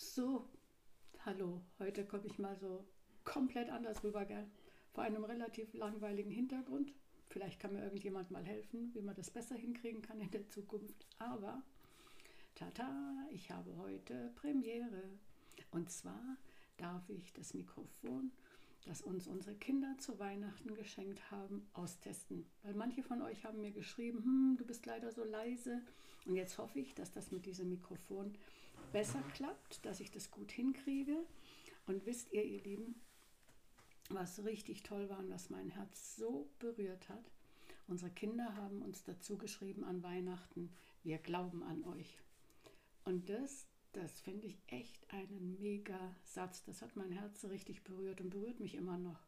So, hallo, heute komme ich mal so komplett anders rüber, gell? Vor einem relativ langweiligen Hintergrund. Vielleicht kann mir irgendjemand mal helfen, wie man das besser hinkriegen kann in der Zukunft. Aber, tata, ich habe heute Premiere. Und zwar darf ich das Mikrofon, das uns unsere Kinder zu Weihnachten geschenkt haben, austesten. Weil manche von euch haben mir geschrieben, hm, du bist leider so leise. Und jetzt hoffe ich, dass das mit diesem Mikrofon besser klappt, dass ich das gut hinkriege. Und wisst ihr, ihr Lieben, was richtig toll war und was mein Herz so berührt hat. Unsere Kinder haben uns dazu geschrieben an Weihnachten, wir glauben an euch. Und das, das finde ich echt einen mega Satz. Das hat mein Herz richtig berührt und berührt mich immer noch.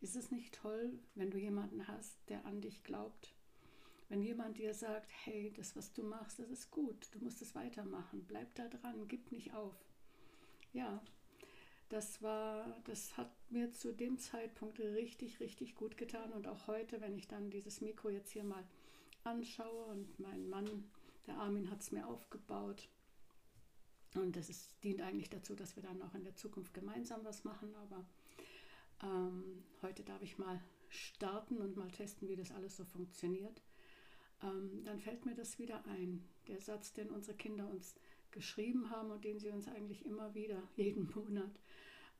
Ist es nicht toll, wenn du jemanden hast, der an dich glaubt? Wenn jemand dir sagt, hey, das, was du machst, das ist gut, du musst es weitermachen, bleib da dran, gib nicht auf. Ja, das war, das hat mir zu dem Zeitpunkt richtig, richtig gut getan. Und auch heute, wenn ich dann dieses Mikro jetzt hier mal anschaue und mein Mann, der Armin, hat es mir aufgebaut. Und das ist, dient eigentlich dazu, dass wir dann auch in der Zukunft gemeinsam was machen. Aber ähm, heute darf ich mal starten und mal testen, wie das alles so funktioniert. Ähm, dann fällt mir das wieder ein. Der Satz, den unsere Kinder uns geschrieben haben und den sie uns eigentlich immer wieder jeden Monat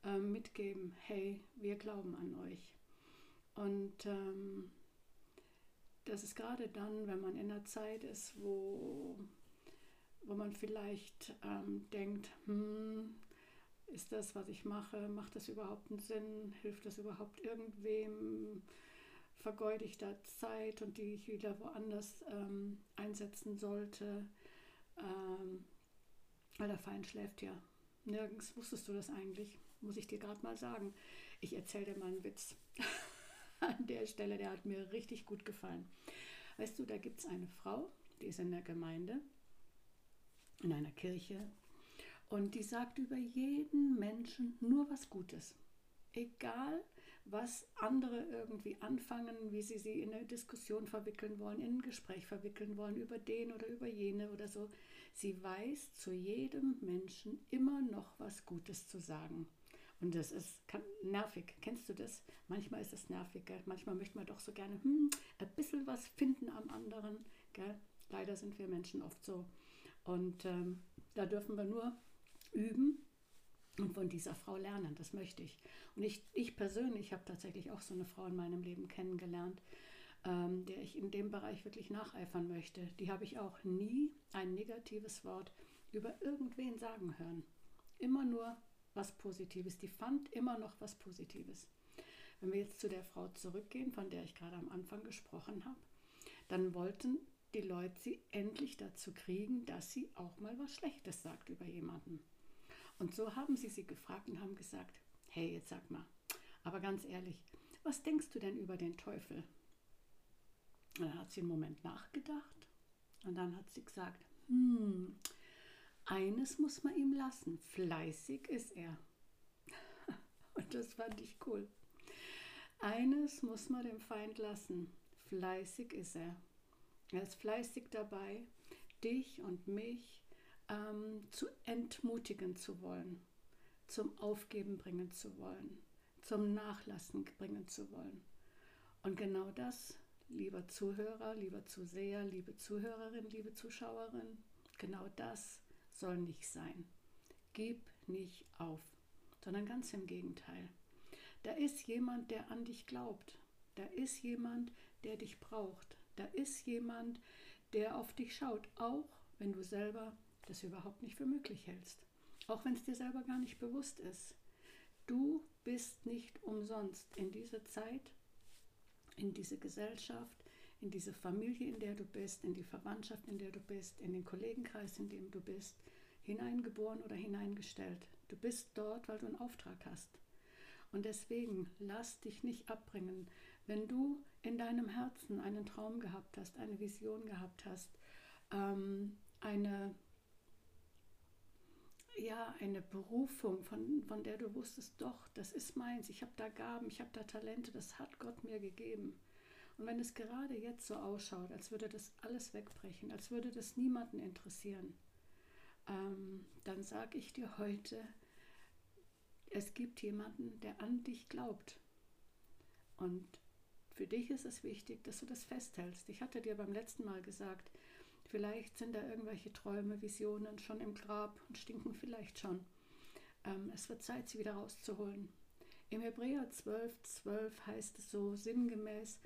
äh, mitgeben, hey, wir glauben an euch. Und ähm, das ist gerade dann, wenn man in einer Zeit ist, wo, wo man vielleicht ähm, denkt, hm, ist das, was ich mache, macht das überhaupt einen Sinn? Hilft das überhaupt irgendwem? Vergeude ich da Zeit und die ich wieder woanders ähm, einsetzen sollte? Ähm, weil der Feind schläft ja. Nirgends wusstest du das eigentlich, muss ich dir gerade mal sagen. Ich erzähle dir mal einen Witz. An der Stelle, der hat mir richtig gut gefallen. Weißt du, da gibt es eine Frau, die ist in der Gemeinde, in einer Kirche, und die sagt über jeden Menschen nur was Gutes. Egal, was andere irgendwie anfangen, wie sie sie in eine Diskussion verwickeln wollen, in ein Gespräch verwickeln wollen, über den oder über jene oder so. Sie weiß zu jedem Menschen immer noch was Gutes zu sagen. Und das ist nervig. Kennst du das? Manchmal ist es nervig. Gell? Manchmal möchte man doch so gerne hm, ein bisschen was finden am anderen. Gell? Leider sind wir Menschen oft so. Und ähm, da dürfen wir nur üben, und von dieser Frau lernen. Das möchte ich. Und ich, ich persönlich habe tatsächlich auch so eine Frau in meinem Leben kennengelernt, ähm, der ich in dem Bereich wirklich nacheifern möchte. Die habe ich auch nie ein negatives Wort über irgendwen sagen hören. Immer nur was Positives. Die fand immer noch was Positives. Wenn wir jetzt zu der Frau zurückgehen, von der ich gerade am Anfang gesprochen habe, dann wollten die Leute sie endlich dazu kriegen, dass sie auch mal was Schlechtes sagt über jemanden. Und so haben sie sie gefragt und haben gesagt, hey, jetzt sag mal, aber ganz ehrlich, was denkst du denn über den Teufel? Und dann hat sie einen Moment nachgedacht und dann hat sie gesagt, hm, eines muss man ihm lassen, fleißig ist er. Und das fand ich cool. Eines muss man dem Feind lassen, fleißig ist er. Er ist fleißig dabei, dich und mich ähm, zu entmutigen zu wollen, zum Aufgeben bringen zu wollen, zum Nachlassen bringen zu wollen. Und genau das, lieber Zuhörer, lieber Zuseher, liebe Zuhörerin, liebe Zuschauerin, genau das soll nicht sein. Gib nicht auf, sondern ganz im Gegenteil. Da ist jemand, der an dich glaubt. Da ist jemand, der dich braucht. Da ist jemand, der auf dich schaut, auch wenn du selber das überhaupt nicht für möglich hältst. Auch wenn es dir selber gar nicht bewusst ist. Du bist nicht umsonst in diese Zeit, in diese Gesellschaft, in diese Familie, in der du bist, in die Verwandtschaft, in der du bist, in den Kollegenkreis, in dem du bist, hineingeboren oder hineingestellt. Du bist dort, weil du einen Auftrag hast. Und deswegen lass dich nicht abbringen, wenn du in deinem Herzen einen Traum gehabt hast, eine Vision gehabt hast, ähm, eine ja, eine Berufung, von, von der du wusstest, doch, das ist meins, ich habe da Gaben, ich habe da Talente, das hat Gott mir gegeben. Und wenn es gerade jetzt so ausschaut, als würde das alles wegbrechen, als würde das niemanden interessieren, ähm, dann sage ich dir heute, es gibt jemanden, der an dich glaubt. Und für dich ist es wichtig, dass du das festhältst. Ich hatte dir beim letzten Mal gesagt, vielleicht sind da irgendwelche Träume, Visionen schon im Grab und stinken vielleicht schon. Ähm, es wird Zeit, sie wieder rauszuholen. Im Hebräer 12, 12 heißt es so sinngemäß,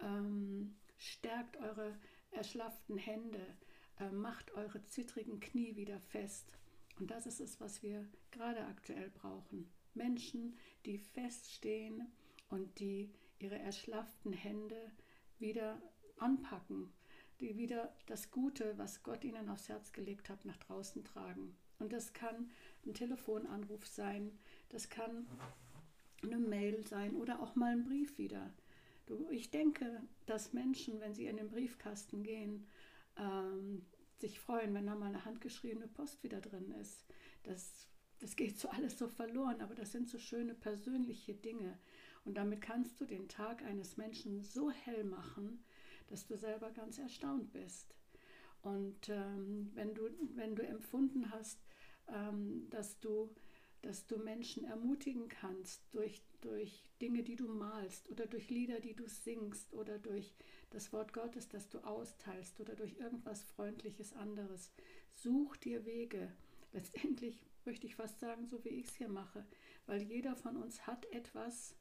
ähm, stärkt eure erschlafften Hände, äh, macht eure zittrigen Knie wieder fest. Und das ist es, was wir gerade aktuell brauchen. Menschen, die feststehen und die ihre erschlafften Hände wieder anpacken, die wieder das Gute, was Gott ihnen aufs Herz gelegt hat, nach draußen tragen. Und das kann ein Telefonanruf sein, das kann eine Mail sein oder auch mal ein Brief wieder. Ich denke, dass Menschen, wenn sie in den Briefkasten gehen, ähm, sich freuen, wenn da mal eine handgeschriebene Post wieder drin ist. Das, das geht so alles so verloren, aber das sind so schöne persönliche Dinge. Und damit kannst du den Tag eines Menschen so hell machen, dass du selber ganz erstaunt bist. Und ähm, wenn, du, wenn du empfunden hast, ähm, dass, du, dass du Menschen ermutigen kannst durch, durch Dinge, die du malst oder durch Lieder, die du singst oder durch das Wort Gottes, das du austeilst oder durch irgendwas Freundliches anderes, such dir Wege. Letztendlich möchte ich fast sagen, so wie ich es hier mache, weil jeder von uns hat etwas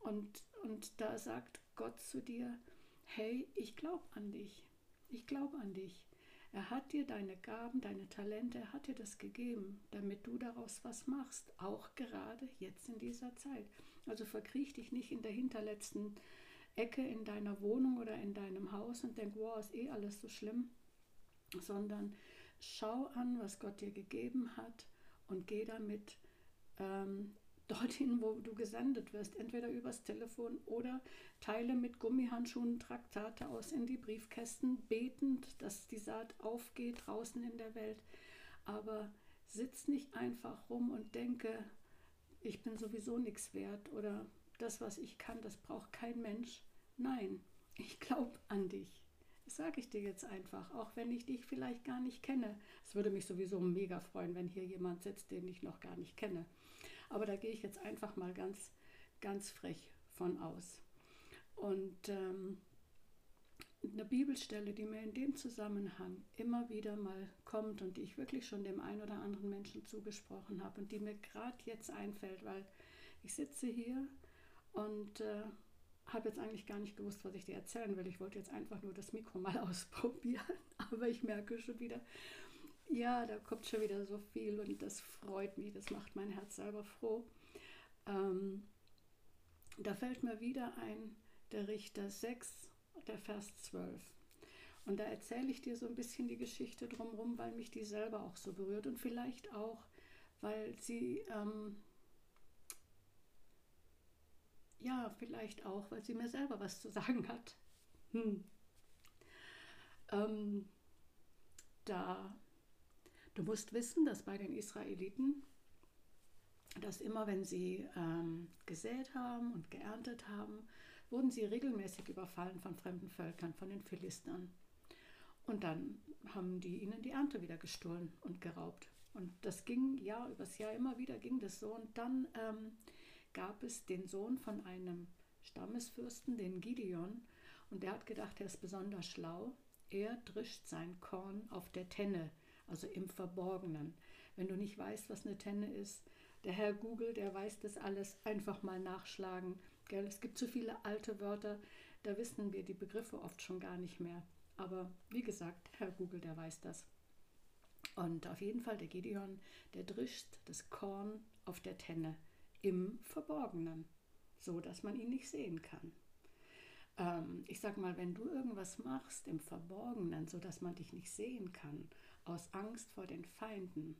und, und da sagt Gott zu dir, hey, ich glaube an dich, ich glaube an dich. Er hat dir deine Gaben, deine Talente, er hat dir das gegeben, damit du daraus was machst, auch gerade jetzt in dieser Zeit. Also verkriech dich nicht in der hinterletzten Ecke in deiner Wohnung oder in deinem Haus und denk, wow, ist eh alles so schlimm, sondern schau an, was Gott dir gegeben hat und geh damit ähm, dorthin, wo du gesendet wirst, entweder übers Telefon oder teile mit Gummihandschuhen Traktate aus in die Briefkästen, betend, dass die Saat aufgeht draußen in der Welt. Aber sitz nicht einfach rum und denke, ich bin sowieso nichts wert oder das, was ich kann, das braucht kein Mensch. Nein, ich glaube an dich. Das sage ich dir jetzt einfach, auch wenn ich dich vielleicht gar nicht kenne. Es würde mich sowieso mega freuen, wenn hier jemand sitzt, den ich noch gar nicht kenne. Aber da gehe ich jetzt einfach mal ganz, ganz frech von aus. Und ähm, eine Bibelstelle, die mir in dem Zusammenhang immer wieder mal kommt und die ich wirklich schon dem einen oder anderen Menschen zugesprochen habe und die mir gerade jetzt einfällt, weil ich sitze hier und äh, habe jetzt eigentlich gar nicht gewusst, was ich dir erzählen will. Ich wollte jetzt einfach nur das Mikro mal ausprobieren, aber ich merke schon wieder, ja, da kommt schon wieder so viel und das freut mich, das macht mein Herz selber froh. Ähm, da fällt mir wieder ein, der Richter 6, der Vers 12. Und da erzähle ich dir so ein bisschen die Geschichte drumherum, weil mich die selber auch so berührt und vielleicht auch, weil sie, ähm, ja, vielleicht auch, weil sie mir selber was zu sagen hat. Hm. Ähm, da Du musst wissen, dass bei den Israeliten, dass immer wenn sie ähm, gesät haben und geerntet haben, wurden sie regelmäßig überfallen von fremden Völkern, von den Philistern. Und dann haben die ihnen die Ernte wieder gestohlen und geraubt. Und das ging Jahr übers Jahr immer wieder ging das so. Und dann ähm, gab es den Sohn von einem Stammesfürsten, den Gideon, und der hat gedacht, er ist besonders schlau. Er drischt sein Korn auf der Tenne also im Verborgenen. Wenn du nicht weißt, was eine Tenne ist, der Herr Google, der weiß das alles, einfach mal nachschlagen. Gell? Es gibt so viele alte Wörter, da wissen wir die Begriffe oft schon gar nicht mehr. Aber wie gesagt, Herr Google, der weiß das. Und auf jeden Fall der Gideon, der drischt das Korn auf der Tenne im Verborgenen, so dass man ihn nicht sehen kann. Ähm, ich sag mal, wenn du irgendwas machst im Verborgenen, so dass man dich nicht sehen kann, aus Angst vor den Feinden,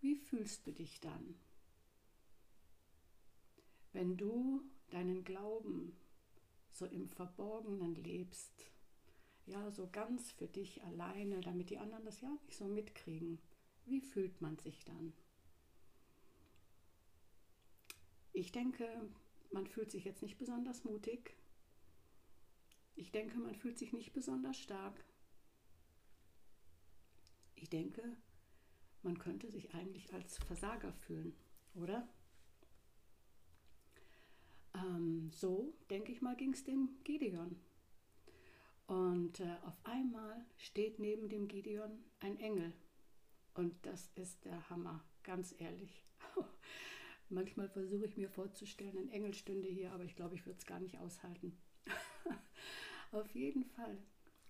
wie fühlst du dich dann? Wenn du deinen Glauben so im Verborgenen lebst, ja, so ganz für dich alleine, damit die anderen das ja nicht so mitkriegen, wie fühlt man sich dann? Ich denke, man fühlt sich jetzt nicht besonders mutig. Ich denke, man fühlt sich nicht besonders stark. Ich denke, man könnte sich eigentlich als Versager fühlen, oder? Ähm, so, denke ich mal, ging es dem Gideon. Und äh, auf einmal steht neben dem Gideon ein Engel. Und das ist der Hammer, ganz ehrlich. Manchmal versuche ich mir vorzustellen, ein Engel stünde hier, aber ich glaube, ich würde es gar nicht aushalten. auf jeden Fall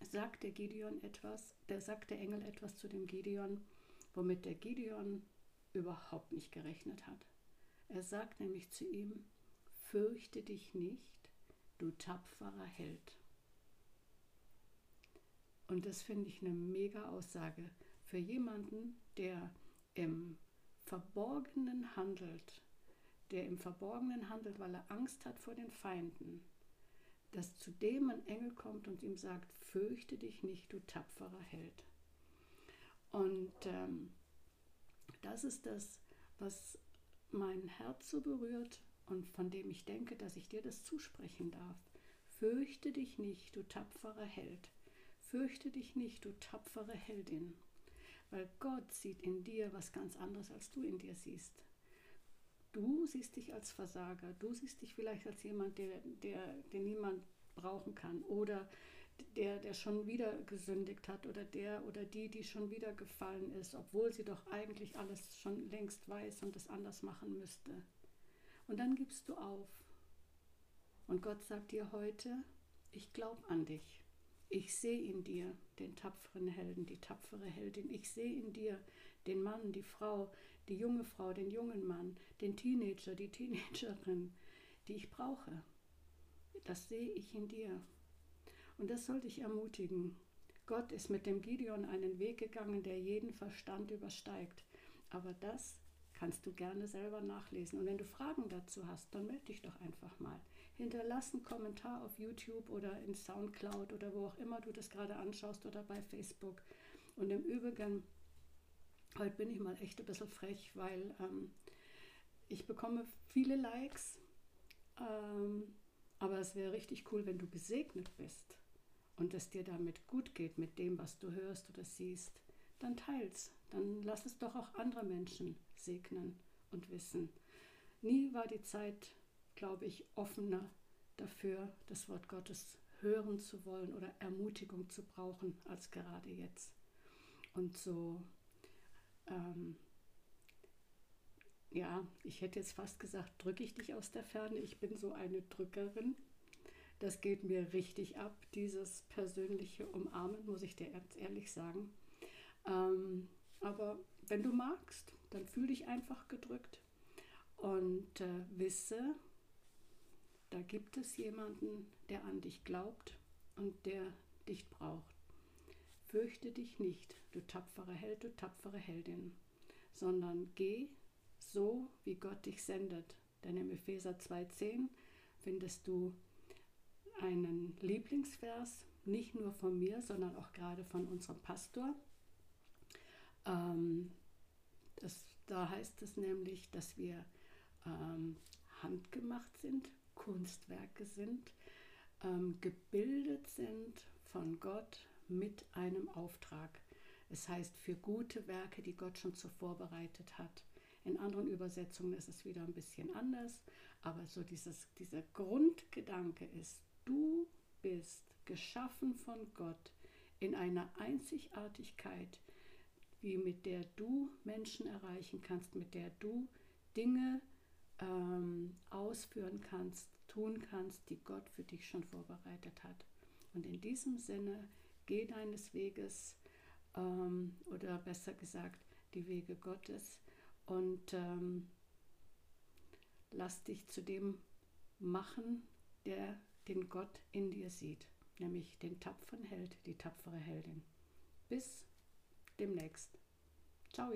sagt der Gideon etwas, der sagt der Engel etwas zu dem Gideon, womit der Gideon überhaupt nicht gerechnet hat. Er sagt nämlich zu ihm, fürchte dich nicht, du tapferer Held. Und das finde ich eine mega Aussage für jemanden, der im Verborgenen handelt, der im Verborgenen handelt, weil er Angst hat vor den Feinden, dass zu dem ein Engel kommt und ihm sagt, fürchte dich nicht, du tapferer Held. Und ähm, das ist das, was mein Herz so berührt und von dem ich denke, dass ich dir das zusprechen darf. Fürchte dich nicht, du tapferer Held. Fürchte dich nicht, du tapfere Heldin. Weil Gott sieht in dir was ganz anderes, als du in dir siehst. Du siehst dich als Versager, du siehst dich vielleicht als jemand, der, der, den niemand brauchen kann oder der, der schon wieder gesündigt hat oder der oder die, die schon wieder gefallen ist, obwohl sie doch eigentlich alles schon längst weiß und es anders machen müsste. Und dann gibst du auf. Und Gott sagt dir heute, ich glaube an dich. Ich sehe in dir den tapferen Helden, die tapfere Heldin. Ich sehe in dir den Mann, die Frau, die junge Frau, den jungen Mann, den Teenager, die Teenagerin, die ich brauche. Das sehe ich in dir. Und das soll dich ermutigen. Gott ist mit dem Gideon einen Weg gegangen, der jeden Verstand übersteigt. Aber das kannst du gerne selber nachlesen. Und wenn du Fragen dazu hast, dann melde dich doch einfach mal. Hinterlass einen Kommentar auf YouTube oder in Soundcloud oder wo auch immer du das gerade anschaust oder bei Facebook. Und im Übrigen, heute bin ich mal echt ein bisschen frech, weil ähm, ich bekomme viele Likes. Ähm, aber es wäre richtig cool, wenn du gesegnet bist und es dir damit gut geht mit dem, was du hörst oder siehst. Dann teils, dann lass es doch auch andere Menschen segnen und wissen. Nie war die Zeit, glaube ich, offener dafür, das Wort Gottes hören zu wollen oder Ermutigung zu brauchen, als gerade jetzt. Und so, ähm, ja, ich hätte jetzt fast gesagt, drücke ich dich aus der Ferne. Ich bin so eine Drückerin. Das geht mir richtig ab, dieses persönliche Umarmen, muss ich dir ganz ehrlich sagen. Ähm, aber wenn du magst, dann fühl dich einfach gedrückt und äh, wisse, da gibt es jemanden, der an dich glaubt und der dich braucht. Fürchte dich nicht, du tapferer Held, du tapfere Heldin, sondern geh so, wie Gott dich sendet. Denn im Epheser 2,10 findest du einen Lieblingsvers, nicht nur von mir, sondern auch gerade von unserem Pastor. Ähm, das, da heißt es nämlich, dass wir ähm, handgemacht sind, Kunstwerke sind, ähm, gebildet sind von Gott mit einem Auftrag. Es heißt für gute Werke, die Gott schon zuvor bereitet hat. In anderen Übersetzungen ist es wieder ein bisschen anders, aber so dieses, dieser Grundgedanke ist, du bist geschaffen von Gott in einer Einzigartigkeit, wie mit der du Menschen erreichen kannst, mit der du Dinge ähm, ausführen kannst, tun kannst, die Gott für dich schon vorbereitet hat. Und in diesem Sinne, geh deines Weges ähm, oder besser gesagt, die Wege Gottes und ähm, lass dich zu dem machen, der den Gott in dir sieht, nämlich den tapferen Held, die tapfere Heldin. Bis demnächst. Ciao.